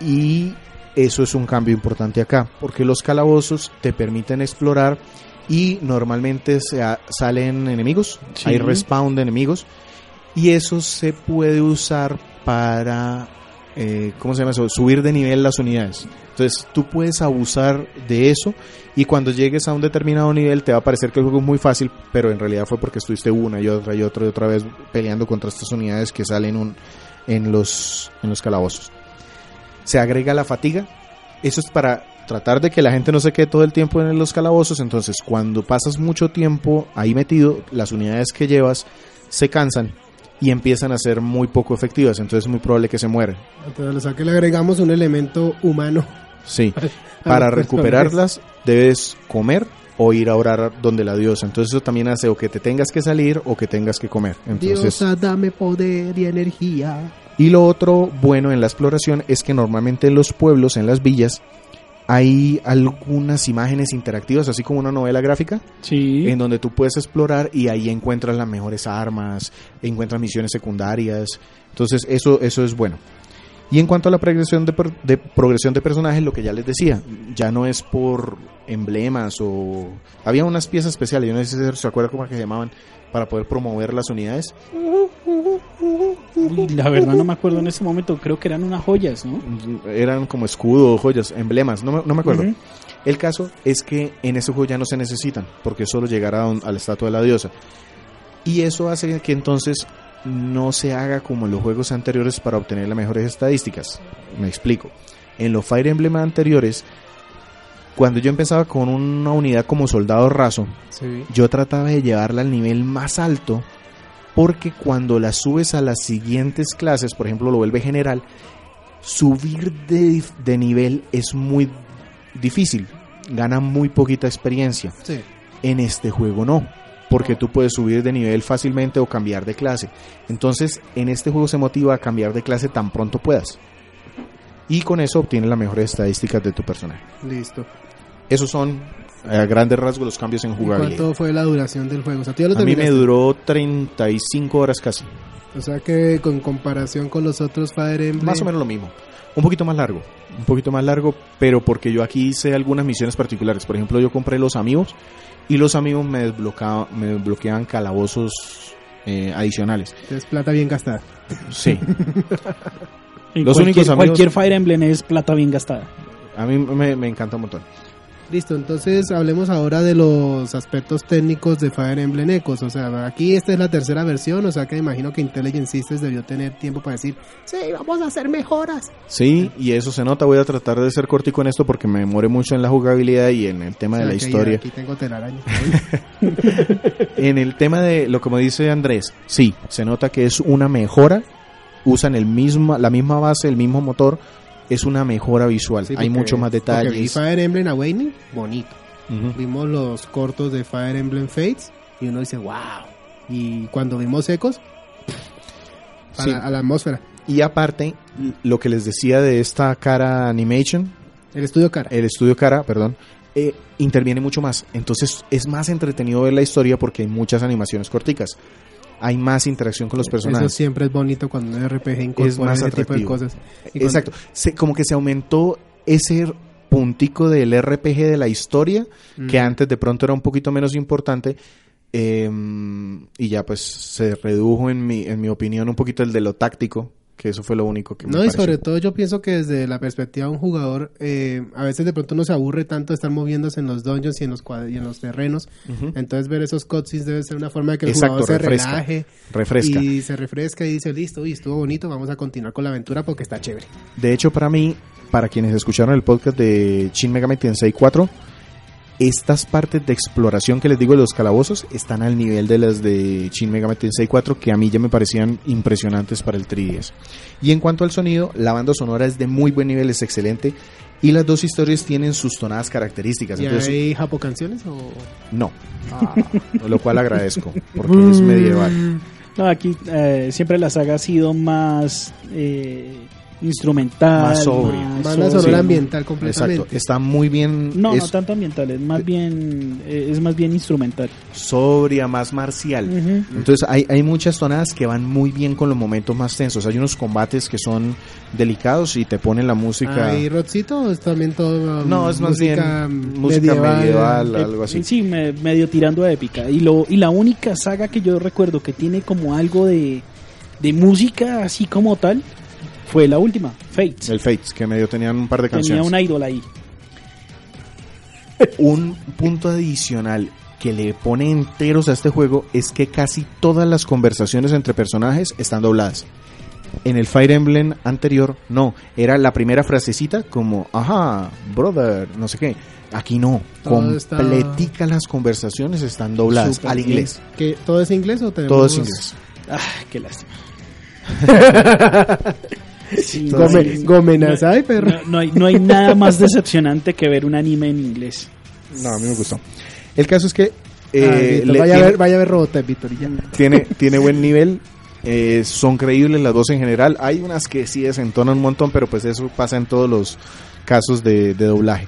Y eso es un cambio importante acá. Porque los calabozos te permiten explorar y normalmente se salen enemigos. Sí. Hay respawn de enemigos. Y eso se puede usar para. Eh, ¿Cómo se llama eso? Subir de nivel las unidades. Entonces tú puedes abusar de eso y cuando llegues a un determinado nivel te va a parecer que el juego es muy fácil, pero en realidad fue porque estuviste una y otra y otra y otra vez peleando contra estas unidades que salen en, los, en los calabozos. Se agrega la fatiga. Eso es para tratar de que la gente no se quede todo el tiempo en los calabozos. Entonces cuando pasas mucho tiempo ahí metido, las unidades que llevas se cansan y empiezan a ser muy poco efectivas. Entonces es muy probable que se mueran. entonces, o sea que le agregamos un elemento humano. Sí. Para recuperarlas debes comer o ir a orar donde la diosa. Entonces eso también hace o que te tengas que salir o que tengas que comer. Entonces, Diosa, dame poder y energía. y lo otro bueno en la exploración es que normalmente en los pueblos, en las villas, hay algunas imágenes interactivas, así como una novela gráfica, Sí. en donde tú puedes explorar y ahí encuentras las mejores armas, encuentras misiones secundarias. Entonces eso, eso es bueno. Y en cuanto a la progresión de, de progresión de personajes, lo que ya les decía, ya no es por emblemas o... Había unas piezas especiales, yo no sé si se acuerdan cómo que se llamaban, para poder promover las unidades. Uy, la verdad no me acuerdo en ese momento. Creo que eran unas joyas, ¿no? Eran como escudos, joyas, emblemas, no me, no me acuerdo. Ujú. El caso es que en ese juego ya no se necesitan, porque solo llegar a, a la estatua de la diosa. Y eso hace que entonces no se haga como en los juegos anteriores para obtener las mejores estadísticas. Me explico. En los Fire Emblem anteriores, cuando yo empezaba con una unidad como soldado raso, Sí. yo trataba de llevarla al nivel más alto porque cuando la subes a las siguientes clases, por ejemplo lo vuelve general, subir de, de nivel es muy difícil, gana muy poquita experiencia. Sí. En este juego no, porque tú puedes subir de nivel fácilmente o cambiar de clase. Entonces en este juego se motiva a cambiar de clase tan pronto puedas. Y con eso obtienes las mejores estadísticas de tu personaje. Listo. Esos son a grandes rasgos los cambios en ¿Y jugabilidad. ¿Cuánto fue la duración del juego? O sea, A mí me duró 35 horas casi. O sea que con comparación con los otros Fire Emblem. Más o menos lo mismo. Un poquito más largo. Un poquito más largo, pero porque yo aquí hice algunas misiones particulares. Por ejemplo, yo compré los amigos y los amigos me desbloqueaban, me desbloqueaban calabozos eh, adicionales. Es plata bien gastada. Sí. Los cualquier, únicos amigos- Cualquier Fire Emblem es plata bien gastada. A mí me, me encanta un montón. Listo, entonces hablemos ahora de los aspectos técnicos de Fire Emblem Echoes. O sea, aquí esta es la tercera versión, o sea que imagino que Intelligent Systems debió tener tiempo para decir, sí, vamos a hacer mejoras. Sí, y eso se nota. Voy a tratar de ser cortico en esto porque me demoré mucho en la jugabilidad y en el tema de O la que historia. Aquí tengo telaraña. En el tema de lo como dice Andrés, sí, se nota que es una mejora. Usan el mismo, la misma base, el mismo motor. Es una mejora visual. Sí, Hay mucho más porque vi detalles. Fire Emblem Awakening, bonito. Vimos los cortos de Fire Emblem Fates y uno dice, wow. Y cuando vimos Ecos, a, Sí. la, a la atmósfera. Y aparte, lo que les decía de esta cara animation, El estudio cara. el estudio cara, perdón, eh, interviene mucho más. Entonces es más entretenido ver la historia porque hay muchas animaciones corticas. Hay más interacción con los Eso personajes. siempre es bonito cuando un RPG incorpora más ese tipo de cosas. Y cuando- Exacto. Se- como que se aumentó ese puntico del RPG de la historia, que Mm. antes de pronto era un poquito menos importante, Em, y ya pues se redujo en mi, en mi opinión un poquito el de lo táctico, que eso fue lo único que me No, y sobre todo yo pienso que desde la perspectiva de un jugador, eh, a veces de pronto uno se aburre tanto de estar moviéndose en los dungeons y en los, y en los terrenos. Entonces ver esos cutscenes debe ser una forma de que el Exacto, jugador se refresca. relaje. Refresca. Y se refresca y dice, listo, uy, estuvo bonito, vamos a continuar con la aventura porque está chévere. De hecho, para mí, para quienes escucharon el podcast de Shin Megami Tensei 4, estas partes de exploración que les digo de los calabozos están al nivel de las de Shin Megami Tensei 4 que a mí ya me parecían impresionantes para el 3DS. Y en cuanto al sonido, la banda sonora es de muy buen nivel, es excelente. Y las dos historias tienen sus tonadas características. ¿Y Entonces, hay japo canciones o...? no. Lo cual agradezco, porque es medieval. No, aquí eh, siempre la saga ha sido más eh, instrumental. Más sobrio. Banda Sí. sonora ambiental completamente. Exacto, está muy bien. No, es no tanto ambiental, es más bien, eh, es más bien instrumental. sobria, más marcial. Entonces hay, hay muchas tonadas que van muy bien con los momentos más tensos. Hay unos combates que son delicados y te ponen la música. ¿Hay Rodcito o es también todo um, no, es más música bien música medieval, Eh, algo así. Sí, me- medio tirando a épica. Y, lo, y la única saga que yo recuerdo que tiene como algo de, de música así como tal fue la última, Fates. El Fates, que medio tenían un par de Tenía canciones. una ídola ahí. Un punto adicional que le pone enteros a este juego es que casi todas las conversaciones entre personajes están dobladas. En el Fire Emblem anterior, no. Era la primera frasecita como, ajá, brother, no sé qué. Aquí no. Todo está- Completica las conversaciones están dobladas al inglés. ¿Que ¿Todo es inglés o tenemos...? Todo es inglés. Ah, qué lástima. Sí, Gome- sí. Gomenazai, perro. No, no hay, no hay nada más decepcionante que ver un anime en inglés. No, a mí me gustó. El caso es que eh, Ah, le- vaya, a ver, vaya a ver Robotech, ya. tiene, tiene buen nivel. eh, son creíbles las dos en general. Hay unas que sí desentonan un montón, pero pues eso pasa en todos los casos de, de doblaje.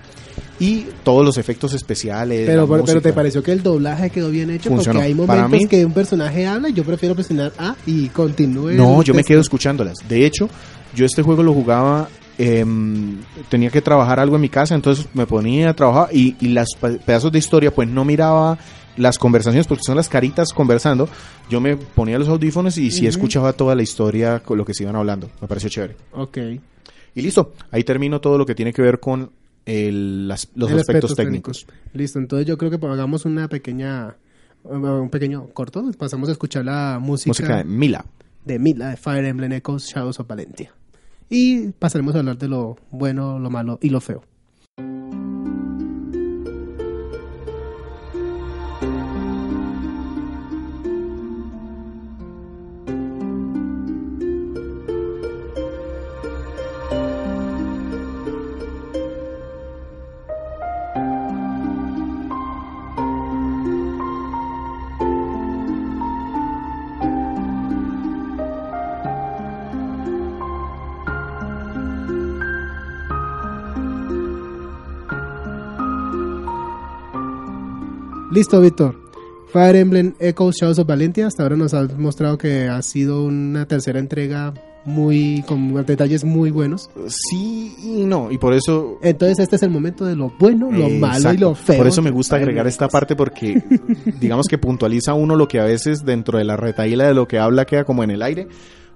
Y todos los efectos especiales. Pero, la pero, pero te pareció que el doblaje quedó bien hecho Funcionó. porque hay Para momentos mí- que un personaje habla y yo prefiero presionar A y continúe. No, yo me quedo escuchándolas. De hecho, yo este juego lo jugaba, em, tenía que trabajar algo en mi casa, entonces me ponía a trabajar y, y las pe- pedazos de historia, pues no miraba las conversaciones porque son las caritas conversando. Yo me ponía los audífonos y sí Ujú. escuchaba toda la historia con lo que se iban hablando. Me pareció chévere. Ok. Y listo, ahí termino todo lo que tiene que ver con el- las- los El aspectos aspectos técnicos. Listo, entonces yo creo que hagamos una pequeña, un pequeño corto, pasamos a escuchar la música, Música de Mila. De Mila, de Fire Emblem Echoes, Shadows of Valentia. Y pasaremos a hablar de lo bueno, lo malo y lo feo. Listo, Víctor. Fire Emblem Echoes Shadows of Valentia hasta ahora nos has mostrado que ha sido una tercera entrega muy con detalles muy buenos. Sí y no, y por eso Entonces este es el momento de lo bueno, lo malo y Exacto. lo feo. Por eso me gusta agregar esta parte porque digamos que puntualiza uno lo que a veces dentro de la retaíla de lo que habla queda como en el aire.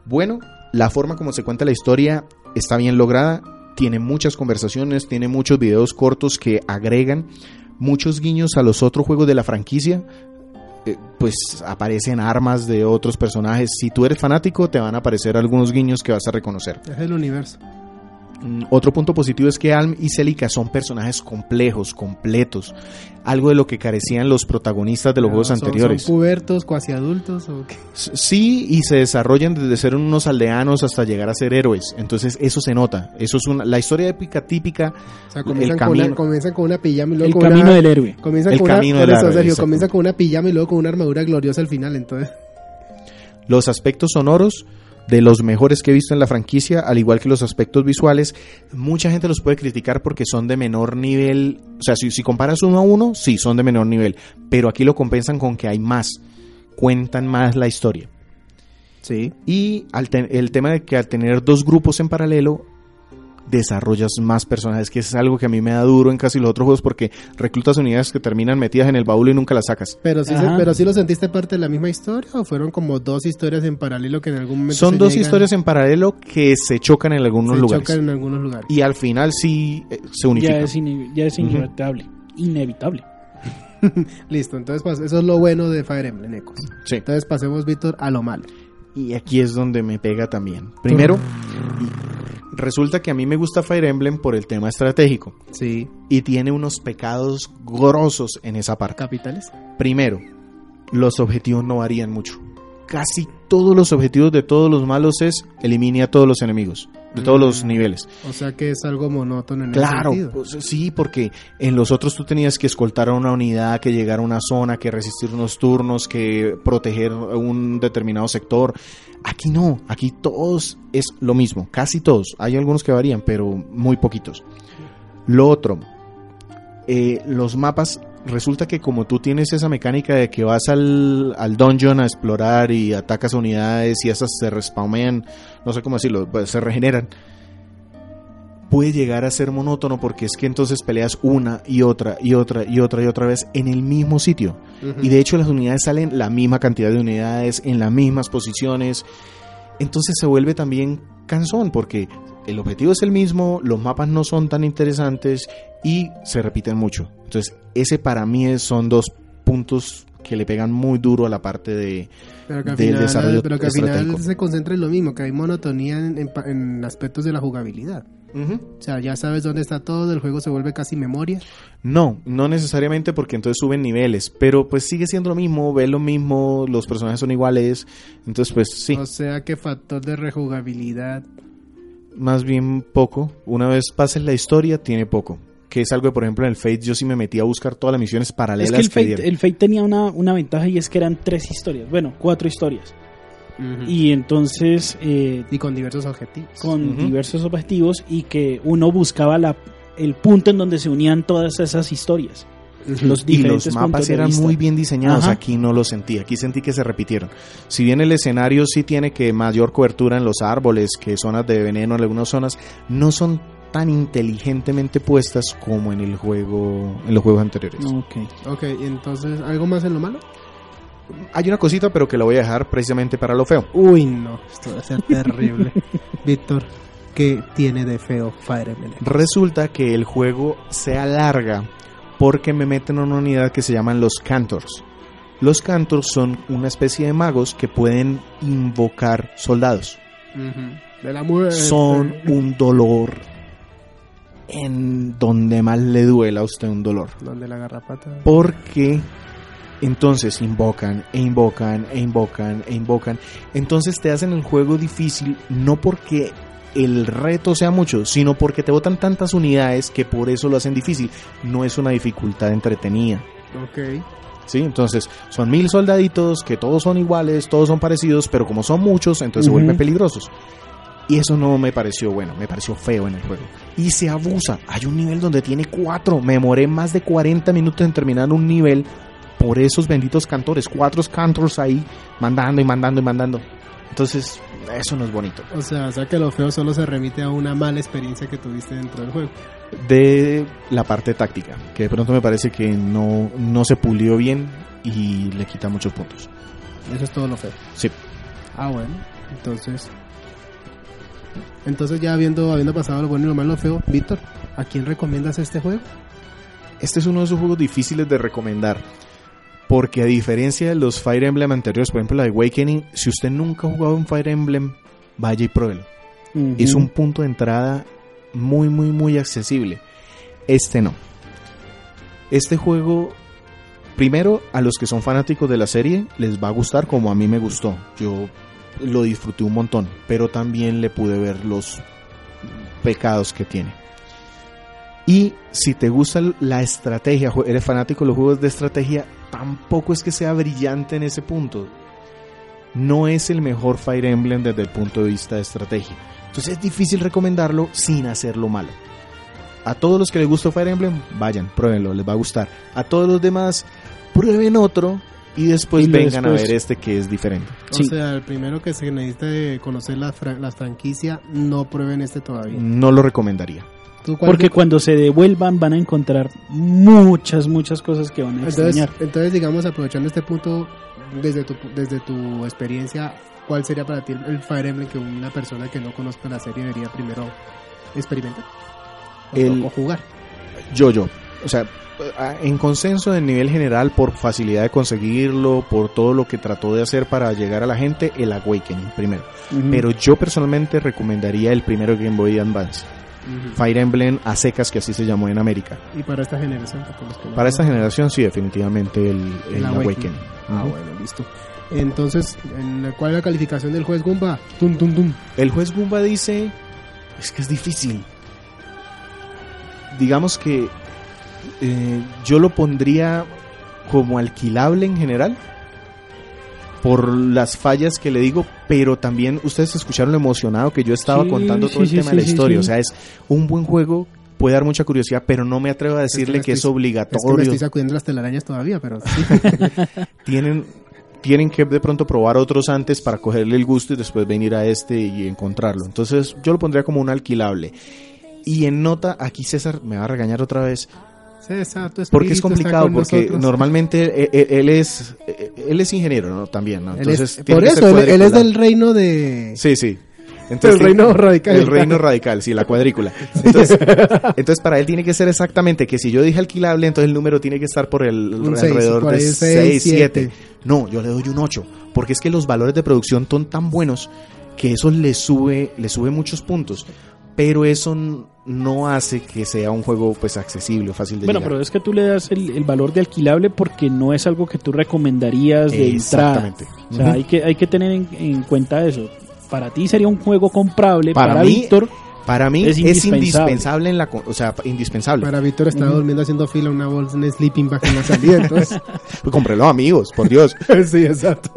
Bueno, la forma como se cuenta la historia está bien lograda, tiene muchas conversaciones, tiene muchos videos cortos que agregan muchos guiños a los otros juegos de la franquicia. Eh, pues aparecen armas de otros personajes. Si tú eres fanático, te van a aparecer algunos guiños que vas a reconocer. Es el universo. Mm, Otro punto positivo es que Alm y Celica son personajes complejos, completos, algo de lo que carecían los protagonistas de los juegos ¿Son- anteriores. ¿Son pubertos, cuasi adultos o qué? Sí, y se desarrollan desde ser unos aldeanos hasta llegar a ser héroes. Entonces eso se nota. Eso es una, la historia épica típica. O sea, comienzan, El con una, camino. comienzan con una pijama y luego El con camino una... del héroe. Comienzan El con una, camino por del héroe, Sergio, exacto. comienza con una pijama y luego con una armadura gloriosa al final, entonces... Los aspectos sonoros de los mejores que he visto en la franquicia, al igual que los aspectos visuales, mucha gente los puede criticar porque son de menor nivel. O sea, si, si comparas uno a uno, sí, son de menor nivel. Pero aquí lo compensan con que hay más. Cuentan más la historia. Sí. Y al el tema de que al tener dos grupos en paralelo, desarrollas más personajes, que es algo que a mí me da duro en casi los otros juegos porque reclutas unidades que terminan metidas en el baúl y nunca las sacas. Pero sí, se- pero sí lo sentiste parte de la misma historia o fueron como dos historias en paralelo que en algún momento Son se dos llegan- historias en paralelo que se chocan en algunos se lugares. chocan en algunos lugares. Y al final sí eh, se Ya unifican. es, ya es inevitable. Inevitable. Listo, entonces eso es lo bueno de Fire Emblem Echoes. Sí. Entonces pasemos, Víctor, a lo malo. Y aquí es donde me pega también. Primero, resulta que a mí me gusta Fire Emblem por el tema estratégico. Sí. Y tiene unos pecados grosos en esa parte. ¿Capitales? Primero, los objetivos no varían mucho. Casi todos los objetivos de todos los malos es elimine a todos los enemigos, de todos los niveles. O sea que es algo monótono en ese Claro, sentido. pues, sí, porque en los otros tú tenías que escoltar a una unidad, que llegar a una zona, que resistir unos turnos, que proteger un determinado sector. Aquí no, aquí todos es lo mismo, casi todos. Hay algunos que varían, pero muy poquitos. Lo otro, eh, los mapas, resulta que como tú tienes esa mecánica de que vas al, al dungeon a explorar y atacas unidades y esas se respawnean, no sé cómo decirlo, pues, se regeneran puede llegar a ser monótono porque es que entonces peleas una y otra y otra y otra y otra vez en el mismo sitio. Y de hecho las unidades salen la misma cantidad de unidades en las mismas posiciones. Entonces se vuelve también cansón porque el objetivo es el mismo, los mapas no son tan interesantes y se repiten mucho. Entonces ese para mí son dos puntos que le pegan muy duro a la parte de... pero que al del final, desarrollo pero que al final se concentra en lo mismo, que hay monotonía en, en pa- en aspectos de la jugabilidad. O sea, ya sabes dónde está todo, el juego se vuelve casi memoria. No, no necesariamente porque entonces suben niveles, pero pues sigue siendo lo mismo, ves lo mismo, los personajes son iguales, entonces pues sí, O sea que factor de rejugabilidad. más bien poco. Una vez pases la historia, tiene poco. Que es algo que, por ejemplo, en el Fate yo sí me metí a buscar todas las misiones paralelas Es que el que Fate, el Fate tenía una, una ventaja y es que eran tres historias. Bueno, cuatro historias. Y, Y entonces, eh, y con diversos objetivos. con diversos objetivos y que uno buscaba la, el punto en donde se unían todas esas historias. Los y diferentes los mapas eran muy bien diseñados. Ajá. Aquí no lo sentí. Aquí sentí que se repitieron. Si bien el escenario sí tiene que mayor cobertura en los árboles, que zonas de veneno en algunas zonas, no son tan inteligentemente puestas como en el juego, en los juegos anteriores. Ok. Ok, entonces, ¿algo más en lo malo? Hay una cosita, pero que la voy a dejar precisamente para lo feo. Uy, no, esto va a ser terrible. Víctor, ¿qué tiene de feo Fire Emblem? Resulta que el juego se alarga porque me meten en una unidad que se llaman los Cantors. Los Cantors son una especie de magos que pueden invocar soldados. De la muerte. Son un dolor en donde más le duela a usted un dolor. Donde la garrapata. Porque entonces invocan e invocan e invocan e invocan. Entonces te hacen el juego difícil no porque el reto sea mucho, sino porque te botan tantas unidades que por eso lo hacen difícil. No es una dificultad entretenida. Ok. ¿Sí? Entonces son mil soldaditos que todos son iguales, todos son parecidos, pero como son muchos, entonces se vuelven peligrosos. Y eso no me pareció bueno, me pareció feo en el juego. Y se abusa. Hay un nivel donde tiene cuatro. Me demoré más de 40 minutos en terminar un nivel por esos benditos cantores. Cuatro cantores ahí mandando y mandando y mandando. Entonces, eso no es bonito. O sea, o sea que lo feo solo se remite a una mala experiencia que tuviste dentro del juego. De la parte táctica, que de pronto me parece que no, no se pulió bien y le quita muchos puntos. Eso es todo lo feo. Sí. Ah, bueno. Entonces. Entonces, ya habiendo, habiendo pasado lo bueno y lo malo, lo feo, Víctor, ¿a quién recomiendas este juego? Este es uno de esos juegos difíciles de recomendar. Porque a diferencia de los Fire Emblem anteriores, por ejemplo la de Awakening, si usted nunca ha jugado un Fire Emblem, vaya y pruébelo. Es un punto de entrada muy, muy, muy accesible. Este no. Este juego, primero, a los que son fanáticos de la serie, les va a gustar como a mí me gustó. Yo lo disfruté un montón, pero también le pude ver los pecados que tiene. Y si te gusta la estrategia, eres fanático de los juegos de estrategia, tampoco es que sea brillante en ese punto. No es el mejor Fire Emblem desde el punto de vista de estrategia. Entonces es difícil recomendarlo sin hacerlo malo. A todos los que les gusta Fire Emblem, vayan, pruébenlo, les va a gustar. A todos los demás, prueben otro y después Y vengan a ver este que es diferente. Sí. O sea, el primero que se necesita de conocer la, fra- la franquicia, no prueben este todavía. No lo recomendaría. ¿Tú cuál Porque cuando se devuelvan van a encontrar muchas, muchas cosas que van a entonces, extrañar. entonces, digamos, aprovechando este punto, desde tu, desde tu experiencia, ¿cuál sería para ti el Fire Emblem que una persona que no conozca la serie debería primero experimentar? O, El- o jugar. Yo, yo. O sea, en consenso en nivel general, por facilidad de conseguirlo, por todo lo que trató de hacer para llegar a la gente, el Awakening primero. Pero yo personalmente recomendaría el primero Game Boy Advance. Fire Emblem a secas, que así se llamó en América. Y para esta generación, para esta generación, sí, definitivamente el, el El Awakening. Awakening. Ah, bueno, listo. Entonces, ¿en la- ¿cuál es la calificación del juez Gumba? Tum, tum, tum. El juez Gumba dice, es que es difícil. Digamos que eh, yo lo pondría como alquilable en general por las fallas que le digo, pero también ustedes escucharon lo emocionado que yo estaba Sí, contando todo sí, el sí, tema sí, de la sí, historia. sí. O sea, es un buen juego, puede dar mucha curiosidad, pero no me atrevo a decirle que, es estoy- Es que me obligatorio. estoy sacudiendo las telarañas todavía, pero sí. tienen tienen que de pronto probar otros antes para cogerle el gusto y después venir a este y encontrarlo. Entonces yo lo pondría como un alquilable. Y en nota, aquí César me va a regañar otra vez, Tu porque es complicado, porque nosotros. normalmente él, él- él es eh, él es ingeniero, ¿no? También, ¿no? Él Entonces es- por eso, él, él es del reino de... Sí, sí. El tiene- reino radical. El reino radical, sí, la cuadrícula. Entonces, entonces para él tiene que ser exactamente que si yo dije alquilable, entonces el número tiene que estar por el Un alrededor de ahí un 6, seis, 7. siete. No, yo le doy un 8, porque es que los valores de producción son tan buenos que eso le sube, le sube muchos puntos. Pero eso no hace que sea un juego pues accesible o fácil de Bueno, llegar. pero es que tú le das el, el valor de alquilable porque no es algo que tú recomendarías de entrada. Exactamente. O sea, hay que, hay que tener en, en cuenta eso. Para ti sería un juego comprable, Para para, mí, Víctor Para mí es es, indispensable. indispensable en la, o sea, indispensable. Para Víctor estaba durmiendo haciendo fila una bolsa en sleeping bag en la salida, entonces... Pues cómprelo, amigos, por Dios. sí, exacto.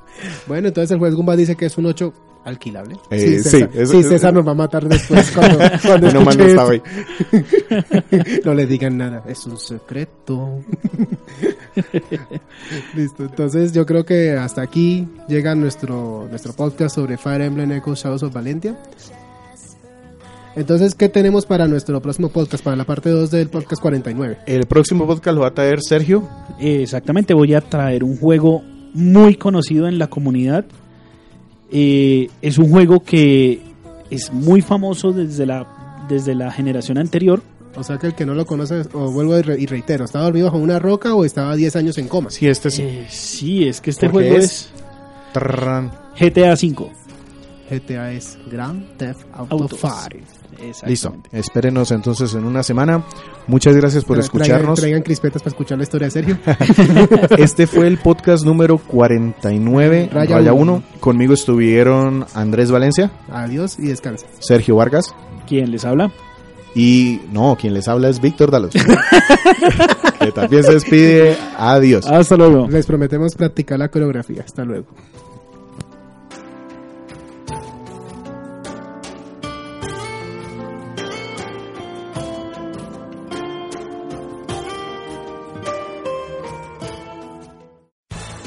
bueno, entonces el juez Gumba dice que es un 8 alquilable. Eh, César, sí, César nos va a matar después cuando, cuando no esto. ahí. No le digan nada, es un secreto. Listo, entonces yo creo que hasta aquí llega nuestro, nuestro podcast sobre Fire Emblem Echo Shadows of Valentia. Entonces, ¿qué tenemos para nuestro próximo podcast? Para la parte 2 del podcast 49. El próximo podcast lo va a traer Sergio. Exactamente, voy a traer un juego muy conocido en la comunidad. Eh, es un juego que es muy famoso desde la, desde la generación anterior. O sea que el que no lo conoce, o vuelvo y, re- y reitero, ¿estaba dormido bajo una roca o estaba 10 años en coma? Sí, este sí. Eh, sí, es que este juego es- es. GTA V. GTA es Grand Theft Auto, Auto 5. Listo. Espérenos entonces en una semana. Muchas gracias por Tra- escucharnos. Traigan, traigan crispetas para escuchar la historia de Sergio. Este fue el podcast número 49, Raya Raya uno. 1. Conmigo estuvieron Andrés Valencia, Adiós y descansa. Sergio Vargas ¿Quién les habla? y no, quien les habla es Víctor Dalos. que también se despide. Adiós. Hasta luego. Les prometemos practicar la coreografía. Hasta luego.